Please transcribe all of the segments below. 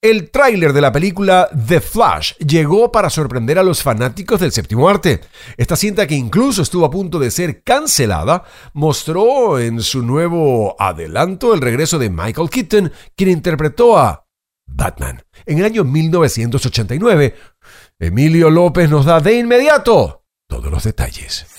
El tráiler de la película The Flash llegó para sorprender a los fanáticos del séptimo arte. Esta cinta que incluso estuvo a punto de ser cancelada mostró en su nuevo adelanto el regreso de Michael Keaton, quien interpretó a Batman. En el año 1989, Emilio López nos da de inmediato todos los detalles.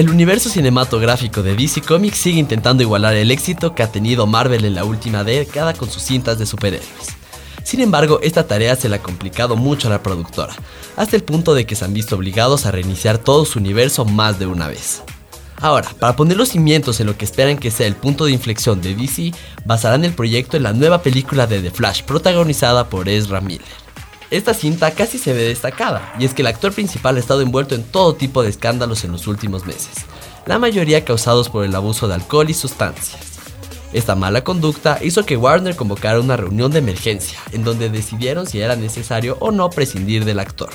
El universo cinematográfico de DC Comics sigue intentando igualar el éxito que ha tenido Marvel en la última década con sus cintas de superhéroes. Sin embargo, esta tarea se le ha complicado mucho a la productora, hasta el punto de que se han visto obligados a reiniciar todo su universo más de una vez. Ahora, para poner los cimientos en lo que esperan que sea el punto de inflexión de DC, basarán el proyecto en la nueva película de The Flash, protagonizada por Ezra Miller. Esta cinta casi se ve destacada, y es que el actor principal ha estado envuelto en todo tipo de escándalos en los últimos meses, la mayoría causados por el abuso de alcohol y sustancias. Esta mala conducta hizo que Warner convocara una reunión de emergencia, en donde decidieron si era necesario o no prescindir del actor.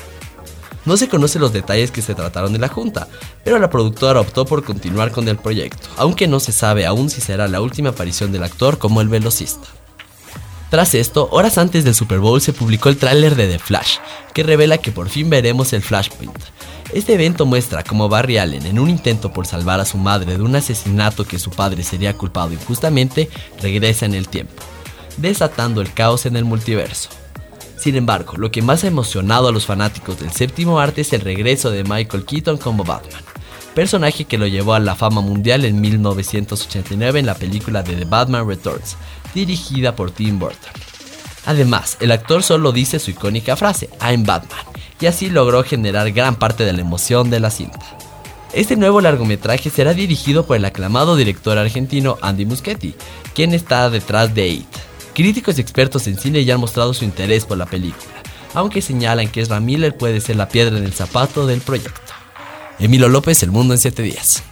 No se conocen los detalles que se trataron de la junta, pero la productora optó por continuar con el proyecto, aunque no se sabe aún si será la última aparición del actor como el velocista. Tras esto, horas antes del Super Bowl se publicó el tráiler de The Flash, que revela que por fin veremos el Flashpoint. Este evento muestra cómo Barry Allen, en un intento por salvar a su madre de un asesinato que su padre sería culpado injustamente, regresa en el tiempo, desatando el caos en el multiverso. Sin embargo, lo que más ha emocionado a los fanáticos del séptimo arte es el regreso de Michael Keaton como Batman, personaje que lo llevó a la fama mundial en 1989 en la película de The Batman Returns, dirigida por Tim Burton. Además, el actor solo dice su icónica frase, I'm Batman, y así logró generar gran parte de la emoción de la cinta. Este nuevo largometraje será dirigido por el aclamado director argentino Andy Muschietti, quien está detrás de It. Críticos y expertos en cine ya han mostrado su interés por la película, aunque señalan que Ezra Miller puede ser la piedra en el zapato del proyecto. Emilio López, El Mundo en 7 días.